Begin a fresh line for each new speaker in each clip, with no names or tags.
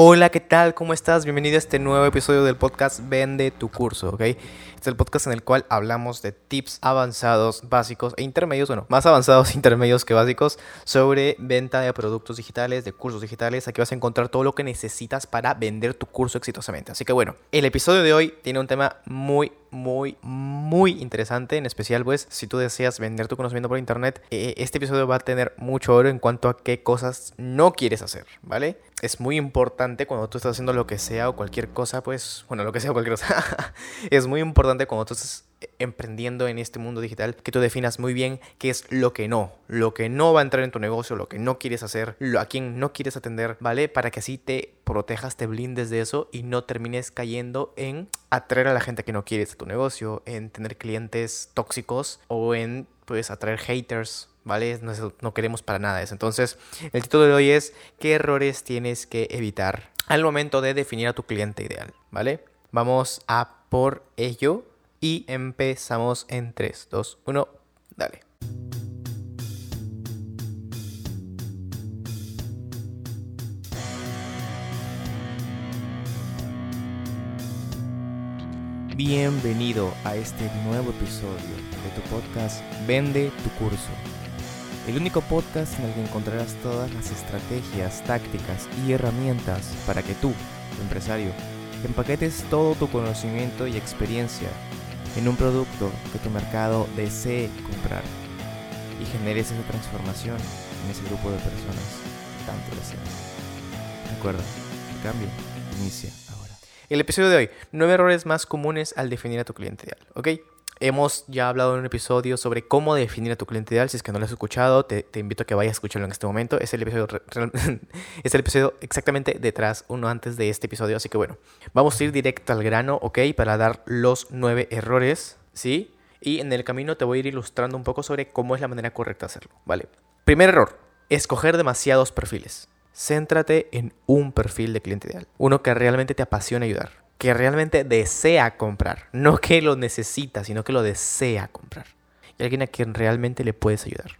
Hola, ¿qué tal? ¿Cómo estás? Bienvenido a este nuevo episodio del podcast Vende tu curso, ¿ok? Este es el podcast en el cual hablamos de tips avanzados, básicos e intermedios, bueno, más avanzados, intermedios que básicos, sobre venta de productos digitales, de cursos digitales. Aquí vas a encontrar todo lo que necesitas para vender tu curso exitosamente. Así que bueno, el episodio de hoy tiene un tema muy, muy, muy interesante, en especial pues si tú deseas vender tu conocimiento por internet, eh, este episodio va a tener mucho oro en cuanto a qué cosas no quieres hacer, ¿vale? Es muy importante cuando tú estás haciendo lo que sea o cualquier cosa, pues, bueno, lo que sea o cualquier cosa, es muy importante cuando tú estás emprendiendo en este mundo digital que tú definas muy bien qué es lo que no, lo que no va a entrar en tu negocio, lo que no quieres hacer, a quien no quieres atender, ¿vale? Para que así te protejas, te blindes de eso y no termines cayendo en atraer a la gente que no quieres a tu negocio, en tener clientes tóxicos o en pues atraer haters, ¿vale? No, queremos para nada eso. Entonces, el título de hoy es ¿qué errores tienes que evitar al momento de definir a tu cliente ideal, ¿vale? Vamos a por ello y empezamos en 3, 2, 1, dale. Bienvenido a este nuevo episodio de tu podcast Vende tu curso. El único podcast en el que encontrarás todas las estrategias, tácticas y herramientas para que tú, empresario, empaquetes todo tu conocimiento y experiencia en un producto que tu mercado desee comprar y generes esa transformación en ese grupo de personas que tanto deseas. Recuerda, el cambio inicia ahora. El episodio de hoy, nueve errores más comunes al definir a tu cliente ideal, ¿ok? Hemos ya hablado en un episodio sobre cómo definir a tu cliente ideal. Si es que no lo has escuchado, te, invito a que vayas a escucharlo en este momento. Es el, episodio, es el episodio exactamente detrás, uno antes de este episodio. Así que bueno, vamos a ir directo al grano, ¿ok? Para dar los nueve errores, ¿sí? Y en el camino te voy a ir ilustrando un poco sobre cómo es la manera correcta de hacerlo, ¿vale? Primer error, escoger demasiados perfiles. Céntrate en un perfil de cliente ideal, uno que realmente te apasiona ayudar que realmente desea comprar. No que lo necesita, sino que lo desea comprar. Y alguien a quien realmente le puedes ayudar.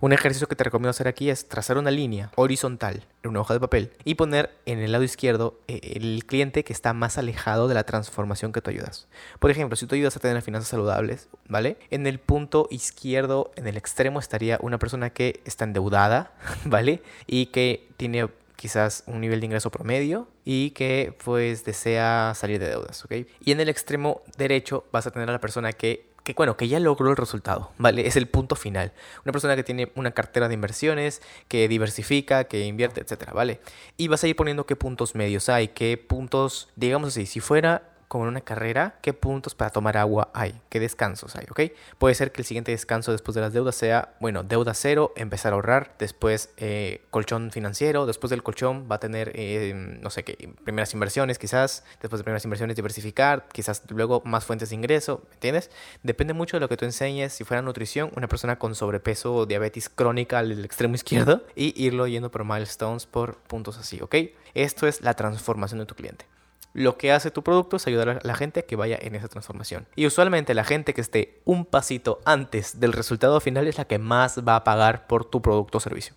Un ejercicio que te recomiendo hacer aquí es trazar una línea horizontal en una hoja de papel y poner en el lado izquierdo eh, el cliente que está más alejado de la transformación que tú ayudas. Por ejemplo, si tú ayudas a tener finanzas saludables, ¿vale? En el punto izquierdo, en el extremo, estaría una persona que está endeudada, ¿vale? Y que tiene quizás un nivel de ingreso promedio y que pues desea salir de deudas, ¿ok? Y en el extremo derecho vas a tener a la persona que, que, bueno, que ya logró el resultado, ¿vale? Es el punto final. Una persona que tiene una cartera de inversiones, que diversifica, que invierte, etcétera, ¿vale? Y vas a ir poniendo qué puntos medios hay, qué puntos, digamos así, si fuera como en una carrera, qué puntos para tomar agua hay, qué descansos hay, ¿ok? Puede ser que el siguiente descanso después de las deudas sea, bueno, deuda cero, empezar a ahorrar, después eh, colchón financiero, después del colchón va a tener, eh, no sé qué, primeras inversiones quizás, después de primeras inversiones diversificar, quizás luego más fuentes de ingreso, ¿me entiendes? Depende mucho de lo que tú enseñes, si fuera nutrición, una persona con sobrepeso o diabetes crónica al extremo izquierdo y irlo yendo por milestones, por puntos así, ¿ok? Esto es la transformación de tu cliente lo que hace tu producto es ayudar a la gente a que vaya en esa transformación. Y usualmente la gente que esté un pasito antes del resultado final es la que más va a pagar por tu producto o servicio.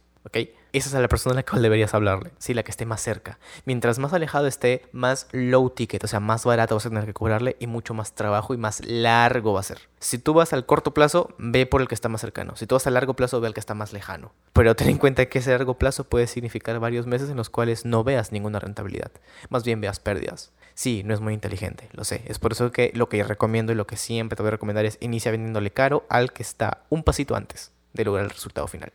Esa es la persona a la cual deberías hablarle, sí, la que esté más cerca. Mientras más alejado esté, más low ticket, o sea, más barato vas a tener que cobrarle y mucho más trabajo y más largo va a ser. Si tú vas al corto plazo, ve por el que está más cercano. Si tú vas a largo plazo, ve al que está más lejano. Pero ten en cuenta que ese largo plazo puede significar varios meses en los cuales no veas ninguna rentabilidad. Más bien veas pérdidas. Sí, no es muy inteligente, lo sé. Es por eso que lo que recomiendo y lo que siempre te voy a recomendar es inicia vendiéndole caro al que está un pasito antes de lograr el resultado final.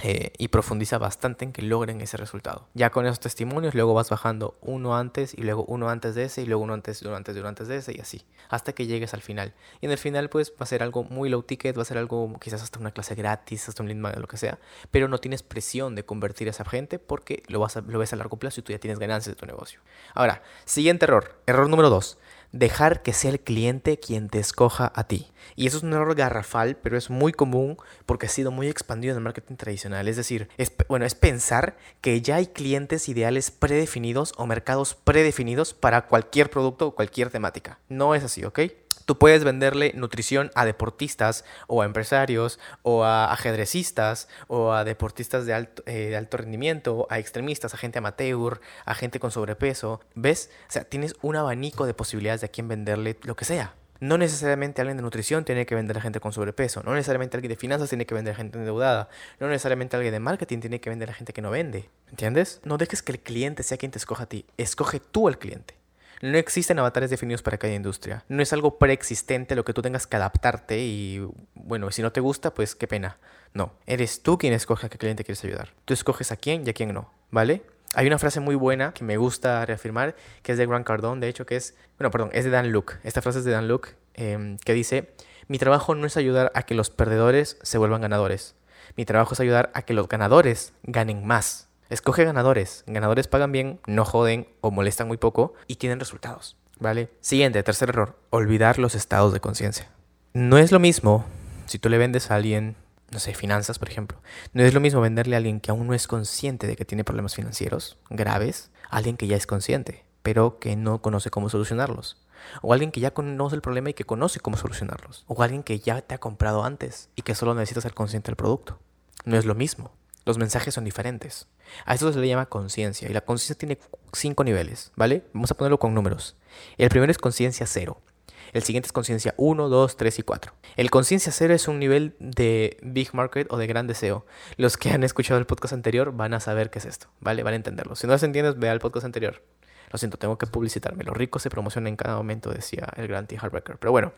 Eh, y profundiza bastante en que logren ese resultado. Ya con esos testimonios, luego vas bajando uno antes y luego uno antes de ese y luego uno antes, uno antes, uno antes de ese y así, hasta que llegues al final. Y en el final, pues va a ser algo muy low ticket, va a ser algo quizás hasta una clase gratis, hasta un lead magnet, lo que sea, pero no tienes presión de convertir a esa gente porque lo, vas lo ves a largo plazo y tú ya tienes ganancias de tu negocio. Ahora, siguiente error, error número dos dejar que sea el cliente quien te escoja a ti. Y eso es un error garrafal, pero es muy común porque ha sido muy expandido en el marketing tradicional. Es decir, es, bueno, es pensar que ya hay clientes ideales predefinidos o mercados predefinidos para cualquier producto o cualquier temática. No es así, ¿ok? Tú puedes venderle nutrición a deportistas o a empresarios o a ajedrecistas o a deportistas de alto, eh, alto rendimiento, a extremistas, a gente amateur, a gente con sobrepeso. ¿Ves? O sea, tienes un abanico de posibilidades de a quién venderle lo que sea. No necesariamente alguien de nutrición tiene que vender a gente con sobrepeso. No necesariamente alguien de finanzas tiene que vender a gente endeudada. No necesariamente alguien de marketing tiene que vender a gente que no vende. ¿Entiendes? No dejes que el cliente sea quien te escoja a ti. Escoge tú al cliente. No existen avatares definidos para cada industria. No es algo preexistente lo que tú tengas que adaptarte y, bueno, si no te gusta, pues qué pena. No, eres tú quien escoge a qué cliente quieres ayudar. Tú escoges a quién y a quién no, ¿vale? Hay una frase muy buena que me gusta reafirmar, que es de Grant Cardone, de hecho, que es, bueno, perdón, es de Dan Luke. Esta frase es de Dan Luke, em, que dice, mi trabajo no es ayudar a que los perdedores se vuelvan ganadores. Mi trabajo es ayudar a que los ganadores ganen más. Escoge ganadores. Ganadores pagan bien, no joden o molestan muy poco y tienen resultados. ¿Vale? Siguiente, tercer error. Olvidar los estados de conciencia. No es lo mismo si tú le vendes a alguien no sé, finanzas, por ejemplo. No es lo mismo venderle a alguien que aún no es consciente de que tiene problemas financieros graves, a alguien que ya es consciente, pero que no conoce cómo solucionarlos. O alguien que ya conoce el problema y que conoce cómo solucionarlos. O alguien que ya te ha comprado antes y que solo necesita ser consciente del producto. No es lo mismo. Los mensajes son diferentes. A eso se le llama conciencia. Y la conciencia tiene cinco niveles, ¿vale? Vamos a ponerlo con números. El primero es conciencia cero. El siguiente es conciencia 1, 2, 3 y 4. El conciencia 0 es un nivel de big market o de gran deseo. Los que han escuchado el podcast anterior van a saber qué es esto, ¿vale? Van a entenderlo. Si no lo entiendes, ve al podcast anterior. Lo siento, tengo que publicitarme. Los ricos se promocionan en cada momento, decía el gran T. Hardbacker. Pero bueno,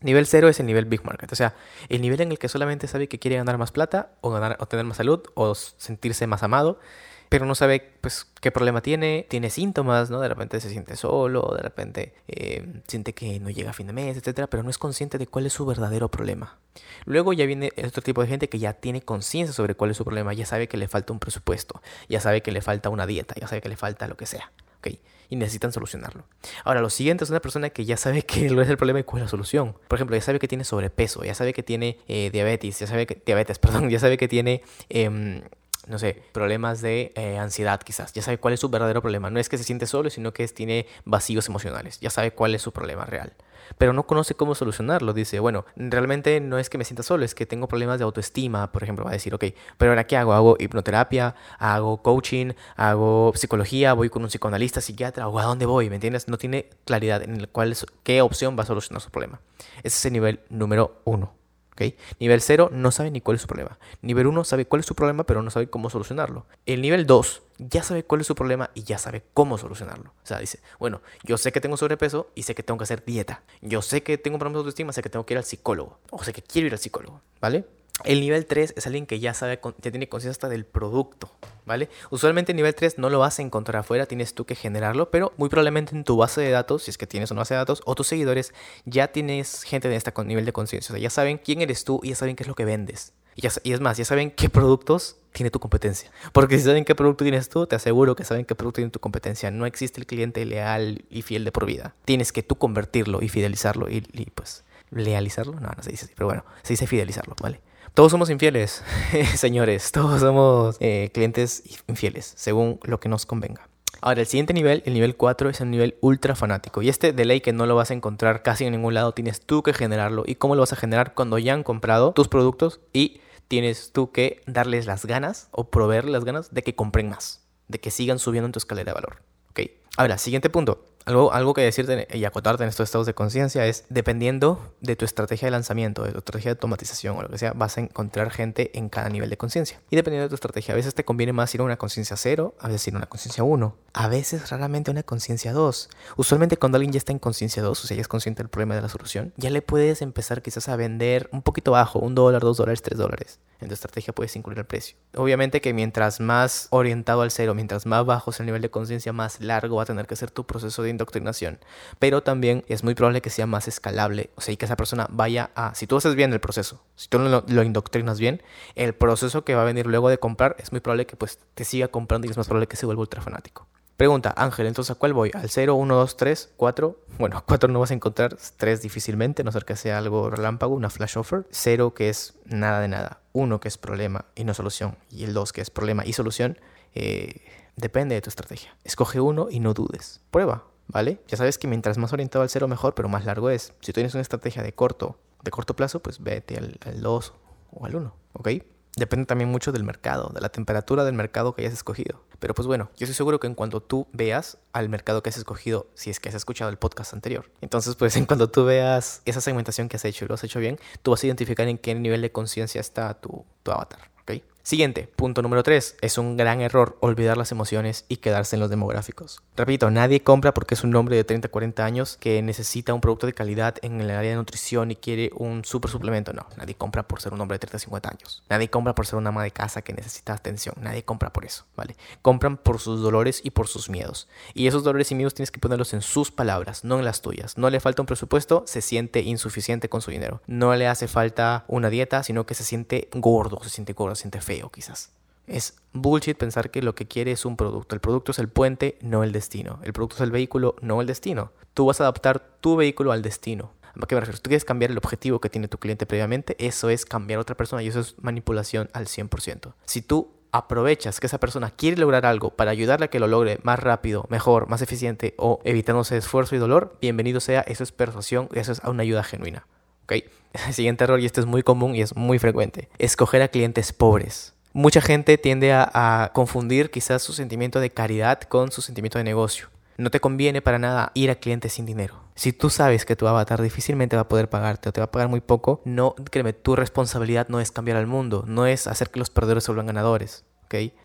nivel 0 es el nivel big market. O sea, el nivel en el que solamente sabe que quiere ganar más plata o, ganar, o tener más salud o sentirse más amado pero no sabe pues qué problema tiene, tiene síntomas, ¿no? De repente se siente solo, de repente eh, siente que no llega a fin de mes, etcétera, pero no es consciente de cuál es su verdadero problema. Luego ya viene otro tipo de gente que ya tiene conciencia sobre cuál es su problema, ya sabe que le falta un presupuesto, ya sabe que le falta una dieta, ya sabe que le falta lo que sea, ¿ok? Y necesitan solucionarlo. Ahora, lo siguiente es una persona que ya sabe qué es el problema y cuál es la solución. Por ejemplo, ya sabe que tiene sobrepeso, ya sabe que tiene eh, diabetes, ya sabe que, diabetes, perdón, ya sabe que tiene... Em, no sé, problemas de eh, ansiedad quizás. Ya sabe cuál es su verdadero problema. No es que se siente solo, sino que tiene vacíos emocionales. Ya sabe cuál es su problema real. Pero no conoce cómo solucionarlo. Dice, bueno, realmente no es que me sienta solo, es que tengo problemas de autoestima, por ejemplo. Va a decir, ok, pero ahora ¿qué hago? ¿Hago hipnoterapia? ¿Hago coaching? ¿Hago psicología? ¿Voy con un psicoanalista, psiquiatra? ¿O a dónde voy? ¿Me entiendes? No tiene claridad en el cual, qué opción va a solucionar su problema. Ese es el nivel número uno. Nivel 0 no sabe ni cuál es su problema. Nivel 1 sabe cuál es su problema, pero no sabe cómo solucionarlo. El nivel 2 ya sabe cuál es su problema y ya sabe cómo solucionarlo. O sea, dice, bueno, yo sé que tengo sobrepeso y sé que tengo que hacer dieta. Yo sé que tengo problemas de autoestima, sé que tengo que ir al psicólogo. O sé que quiero ir al psicólogo, ¿vale? El nivel 3 es alguien que ya sabe, ya tiene conciencia hasta del producto, ¿vale? Usualmente el nivel 3 no lo vas a encontrar afuera, tienes tú que generarlo, pero muy probablemente en tu base de datos, si es que tienes una base de datos, o tus seguidores, ya tienes gente de este nivel de conciencia. O sea, ya saben quién eres tú y ya saben qué es lo que vendes. Y, y, es más, ya saben qué productos tiene tu competencia. Porque si saben qué producto tienes tú, te aseguro que saben qué producto tiene tu competencia. No existe el cliente leal y fiel de por vida. Tienes que tú convertirlo y fidelizarlo y, y pues, lealizarlo. No, no se dice así, pero bueno, se dice fidelizarlo, ¿vale? Todos somos infieles, señores. Todos somos eh, clientes infieles, según lo que nos convenga. Ahora, el siguiente nivel, el nivel 4, es el nivel ultra fanático. Y este de ley que no lo vas a encontrar casi en ningún lado, tienes tú que generarlo. ¿Y cómo lo vas a generar? Cuando ya han comprado tus productos y tienes tú que darles las ganas o proveerles las ganas de que compren más, de que sigan subiendo en tu escalera de valor. ¿Ok? Ahora, siguiente punto. Algo, algo que decirte y acotarte en estos estados de conciencia es, dependiendo de tu estrategia de lanzamiento, de tu estrategia de automatización o lo que sea, vas a encontrar gente en cada nivel de conciencia. Y dependiendo de tu estrategia, a veces te conviene más ir a una conciencia cero, a veces ir a una conciencia 1, a veces raramente a una conciencia 2. Usualmente cuando alguien ya está en conciencia 2, o sea, ya es consciente del problema de la solución, ya le puedes empezar quizás a vender un poquito bajo, un dólar, dos dólares, tres dólares. En tu estrategia puedes incluir el precio. Obviamente que mientras más orientado al cero, mientras más bajo es el nivel de conciencia, más largo va a tener que ser tu proceso de indoctrinación. Pero también es muy probable que sea más escalable. O sea, y que esa persona vaya a... Si tú haces bien el proceso, si tú lo, indoctrinas bien, el proceso que va a venir luego de comprar es muy probable que pues te siga comprando y es más probable que se vuelva ultra fanático. Pregunta, Ángel, entonces ¿a cuál voy? ¿Al 0, 1, 2, 3, 4? Bueno, 4 no vas a encontrar, 3 difícilmente, no ser que sea algo relámpago, una flash offer. 0 que es nada de nada. 1 que es problema y no solución. Y el 2 que es problema y solución. Eh, depende de tu estrategia. Escoge uno y no dudes. Prueba. ¿Vale? Ya sabes que mientras más orientado al cero mejor, pero más largo es. Si tienes una estrategia de corto, de corto plazo, pues vete al, al 2 o al 1, ¿ok? Depende también mucho del mercado, de la temperatura del mercado que hayas escogido. Pero pues bueno, yo estoy seguro que en cuanto tú veas al mercado que has escogido, si es que has escuchado el podcast anterior, entonces pues en cuanto tú veas esa segmentación que has hecho y lo has hecho bien, tú vas a identificar en qué nivel de conciencia está tu, tu avatar. Siguiente, punto número 3. Es un gran error olvidar las emociones y quedarse en los demográficos. Repito, nadie compra porque es un hombre de 30, 40 años que necesita un producto de calidad en el área de nutrición y quiere un super suplemento. No, nadie compra por ser un hombre de 30, 50 años. Nadie compra por ser una ama de casa que necesita atención. Nadie compra por eso, ¿vale? Compran por sus dolores y por sus miedos. Y esos dolores y miedos tienes que ponerlos en sus palabras, no en las tuyas. No le falta un presupuesto, se siente insuficiente con su dinero. No le hace falta una dieta, sino que se siente gordo, se siente gordo, se siente feo quizás. Es bullshit pensar que lo que quiere es un producto. El producto es el puente, no el destino. El producto es el vehículo, no el destino. Tú vas a adaptar tu vehículo al destino. ¿A qué me refiero? Si tú quieres cambiar el objetivo que tiene tu cliente previamente, eso es cambiar a otra persona y eso es manipulación al 100%. Si tú aprovechas que esa persona quiere lograr algo para ayudarle a que lo logre más rápido, mejor, más eficiente o evitándose esfuerzo y dolor, bienvenido sea, eso es persuasión, eso es una ayuda genuina. ¿Ok? El siguiente error, y este es muy común y es muy frecuente, escoger a clientes pobres. Mucha gente tiende a, confundir quizás su sentimiento de caridad con su sentimiento de negocio. No te conviene para nada ir a clientes sin dinero. Si tú sabes que tu avatar difícilmente va a poder pagarte o te va a pagar muy poco, no, créeme, tu responsabilidad no es cambiar al mundo, no es hacer que los perdedores se vuelvan ganadores.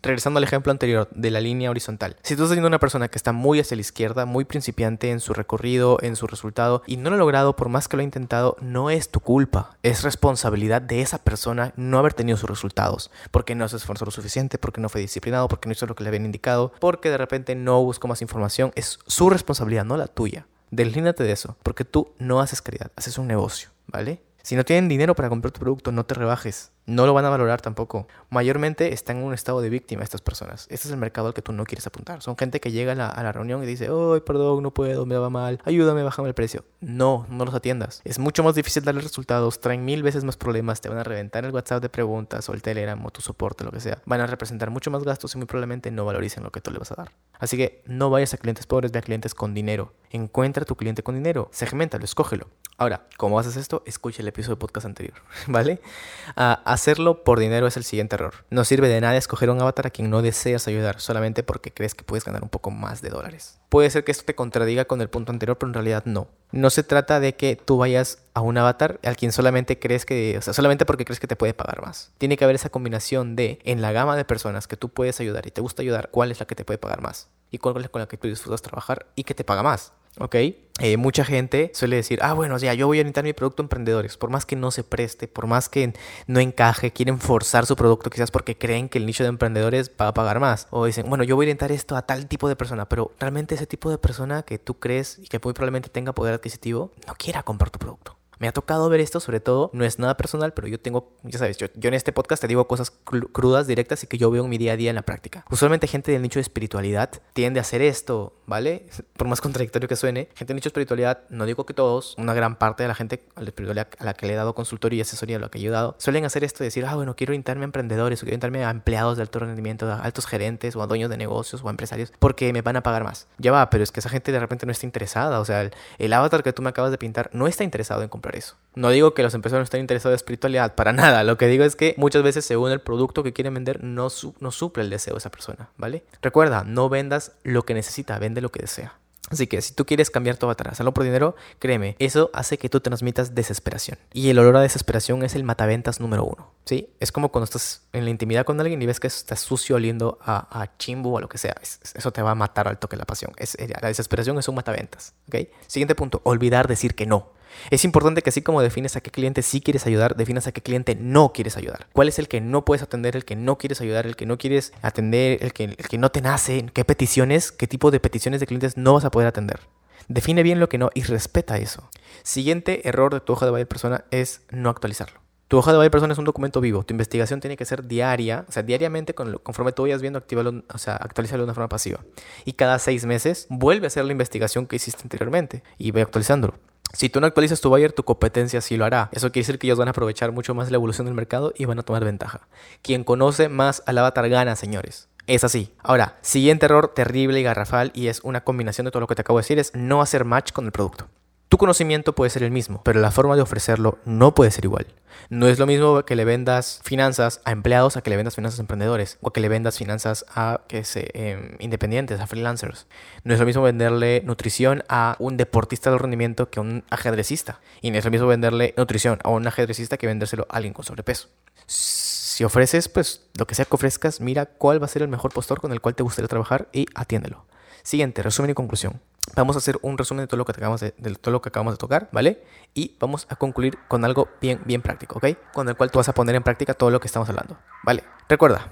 Regresando al ejemplo anterior de la línea horizontal. Si tú estás viendo una persona que está muy hacia la izquierda, muy principiante en su recorrido, en su resultado, y no lo ha logrado por más que lo ha intentado, no es tu culpa. Es responsabilidad de esa persona no haber tenido sus resultados. Porque no se esforzó lo suficiente, porque no fue disciplinado, porque no hizo lo que le habían indicado, porque de repente no buscó más información. Es su responsabilidad, no la tuya. Deslíndate de eso, porque tú no haces caridad, haces un negocio, ¿vale? Si no tienen dinero para comprar tu producto, no te rebajes. No lo van a valorar tampoco. Mayormente están en un estado de víctima estas personas. Este es el mercado al que tú no quieres apuntar. Son gente que llega a la, reunión y dice, ay, perdón, no puedo, me va mal, ayúdame, bájame el precio. No, no los atiendas. Es mucho más difícil darles resultados, traen mil veces más problemas, te van a reventar el WhatsApp de preguntas o el Telegram o tu soporte, lo que sea. Van a representar mucho más gastos y muy probablemente no valoricen lo que tú le vas a dar. Así que no vayas a clientes pobres, ve a clientes con dinero. Encuentra a tu cliente con dinero, segmentalo, escógelo. Ahora, ¿cómo haces esto? Escucha el episodio de podcast anterior, ¿vale? Hacerlo por dinero es el siguiente error. No sirve de nada escoger un avatar a quien no deseas ayudar solamente porque crees que puedes ganar un poco más de dólares. Puede ser que esto te contradiga con el punto anterior, pero en realidad no. No se trata de que tú vayas a un avatar al quien solamente crees que, o sea, solamente porque crees que te puede pagar más. Tiene que haber esa combinación de, en la gama de personas que tú puedes ayudar y te gusta ayudar, cuál es la que te puede pagar más y cuál es con la que tú disfrutas trabajar y que te paga más. ¿Ok? Eh, mucha gente suele decir, ah, bueno, ya, yo voy a orientar mi producto a emprendedores, por más que no se preste, por más que no encaje, quieren forzar su producto quizás porque creen que el nicho de emprendedores va a pagar más. O dicen, bueno, yo voy a orientar esto a tal tipo de persona, pero realmente ese tipo de persona que tú crees y que muy probablemente tenga poder adquisitivo, no quiera comprar tu producto. Me ha tocado ver esto, sobre todo, no es nada personal, pero yo tengo, ya sabes, yo, en este podcast te digo cosas crudas, directas y que yo veo en mi día a día en la práctica. Usualmente gente del nicho de espiritualidad tiende a hacer esto, ¿vale? Por más contradictorio que suene, gente del nicho de espiritualidad, no digo que todos, una gran parte de la gente a la espiritualidad a la que le he dado consultoría y asesoría, a lo que he ayudado, suelen hacer esto de decir, ah, bueno, quiero orientarme a emprendedores o quiero orientarme a empleados de alto rendimiento, a altos gerentes o a dueños de negocios o a empresarios porque me van a pagar más. Ya va, pero es que esa gente de repente no está interesada, o sea, el avatar que tú me acabas de pintar no está interesado en comprar eso. No digo que los empresarios no estén interesados en espiritualidad, para nada. Lo que digo es que muchas veces, según el producto que quieren vender, no, no suple el deseo de esa persona, ¿vale? Recuerda, no vendas lo que necesita, vende lo que desea. Así que si tú quieres cambiar tu avatar, hacerlo por dinero, créeme, eso hace que tú transmitas desesperación. Y el olor a desesperación es el mataventas número uno, ¿sí? Es como cuando estás en la intimidad con alguien y ves que está sucio oliendo a, a chimbo o a lo que sea. eso te va a matar al toque la pasión. Es, la desesperación es un mataventas, ¿ok? Siguiente punto, olvidar decir que no. Es importante que así como defines a qué cliente sí quieres ayudar, definas a qué cliente no quieres ayudar. ¿Cuál es el que no puedes atender, el que no quieres ayudar, el que no quieres atender, el que, el que no te nace? ¿Qué peticiones, qué tipo de peticiones de clientes no vas a poder atender? Define bien lo que no y respeta eso. Siguiente error de tu hoja de buyer persona es no actualizarlo. Tu hoja de buyer persona es un documento vivo. Tu investigación tiene que ser diaria, o sea, diariamente, conforme tú vayas viendo, activarlo, o sea, actualizarlo de una forma pasiva. Y cada seis meses vuelve a hacer la investigación que hiciste anteriormente y ve actualizándolo. Si tú no actualizas tu buyer, tu competencia sí lo hará. Eso quiere decir que ellos van a aprovechar mucho más la evolución del mercado y van a tomar ventaja. Quien conoce más al avatar gana, señores. Es así. Ahora, siguiente error terrible y garrafal y es una combinación de todo lo que te acabo de decir es no hacer match con el producto. Tu conocimiento puede ser el mismo, pero la forma de ofrecerlo no puede ser igual. No es lo mismo que le vendas finanzas a empleados a que le vendas finanzas a emprendedores o que le vendas finanzas a que se, em, independientes, a freelancers. No es lo mismo venderle nutrición a un deportista de rendimiento que a un ajedrecista. Y no es lo mismo venderle nutrición a un ajedrecista que vendérselo a alguien con sobrepeso. Si ofreces, pues lo que sea que ofrezcas, mira cuál va a ser el mejor postor con el cual te gustaría trabajar y atiéndelo. Siguiente, resumen y conclusión. Vamos a hacer un resumen de todo lo que acabamos de, todo lo que acabamos de tocar, ¿vale? Y vamos a concluir con algo bien, bien práctico, ¿ok? Con el cual tú vas a poner en práctica todo lo que estamos hablando, ¿vale? Recuerda,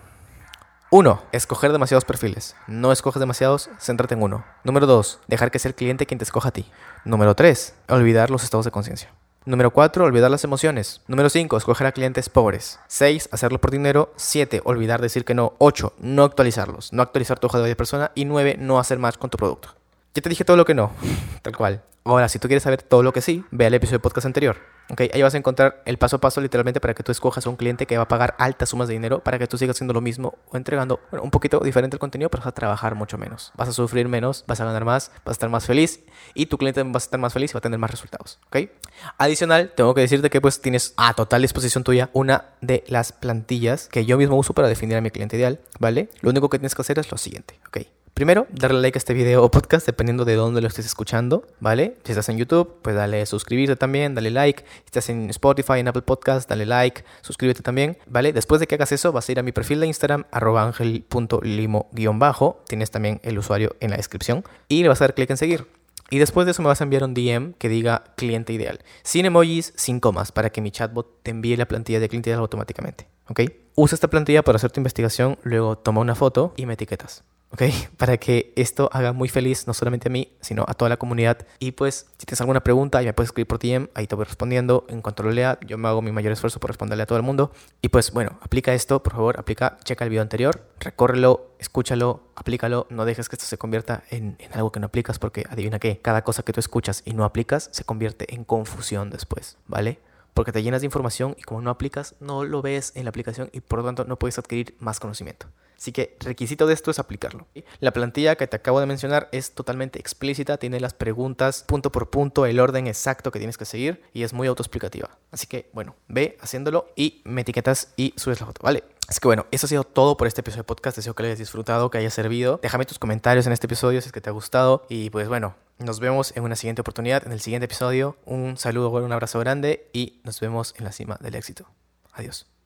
uno, escoger demasiados perfiles. No escoges demasiados, céntrate en uno. Número dos, dejar que sea el cliente quien te escoja a ti. Número tres, olvidar los estados de conciencia. Número 4, olvidar las emociones. Número 5, escoger a clientes pobres. 6, hacerlo por dinero. 7, olvidar decir que no. 8, no actualizarlos. No actualizar tu hoja de vida de persona. Y 9, no hacer más con tu producto. Ya te dije todo lo que no, tal cual. Ahora, si tú quieres saber todo lo que sí, ve al episodio de podcast anterior. Okay, ahí vas a encontrar el paso a paso literalmente para que tú escojas a un cliente que va a pagar altas sumas de dinero para que tú sigas haciendo lo mismo o entregando un poquito diferente el contenido, pero vas a trabajar mucho menos. Vas a sufrir menos, vas a ganar más, vas a estar más feliz y tu cliente va a estar más feliz y va a tener más resultados. ¿okay? Adicional, tengo que decirte que pues tienes a total disposición tuya una de las plantillas que yo mismo uso para definir a mi cliente ideal, ¿vale? Lo único que tienes que hacer es lo siguiente, ¿ok? Primero, darle like a este video o podcast dependiendo de dónde lo estés escuchando, ¿vale? Si estás en YouTube, pues dale suscribirte también, dale like. Si estás en Spotify, en Apple Podcast, dale like, suscríbete también, ¿vale? Después de que hagas eso, vas a ir a mi perfil de Instagram, arroba angel.limo-bajo. Tienes también el usuario en la descripción. Y le vas a dar clic en seguir. Y después de eso me vas a enviar un DM que diga cliente ideal. Sin emojis, sin comas, para que mi chatbot te envíe la plantilla de cliente ideal automáticamente. ¿Ok? Usa esta plantilla para hacer tu investigación, luego toma una foto y me etiquetas. ¿Ok? Para que esto haga muy feliz no solamente a mí, sino a toda la comunidad. Y pues, si tienes alguna pregunta, ya puedes escribir por DM, ahí te voy respondiendo. En cuanto lo lea, yo me hago mi mayor esfuerzo por responderle a todo el mundo. Y pues, bueno, aplica esto, por favor, aplica, checa el video anterior, recórrelo, escúchalo, aplícalo. No dejes que esto se convierta en, en algo que no aplicas, porque adivina qué, cada cosa que tú escuchas y no aplicas se convierte en confusión después, ¿vale? Porque te llenas de información y como no aplicas, no lo ves en la aplicación y por lo tanto no puedes adquirir más conocimiento. Así que requisito de esto es aplicarlo. La plantilla que te acabo de mencionar es totalmente explícita, tiene las preguntas punto por punto, el orden exacto que tienes que seguir y es muy autoexplicativa. Así que bueno, ve haciéndolo y me etiquetas y subes la foto, ¿vale? Así que bueno, eso ha sido todo por este episodio de podcast. Deseo que lo hayas disfrutado, que haya servido. Déjame tus comentarios en este episodio si es que te ha gustado. Y pues bueno, nos vemos en una siguiente oportunidad, en el siguiente episodio. Un saludo, un abrazo grande y nos vemos en la cima del éxito. Adiós.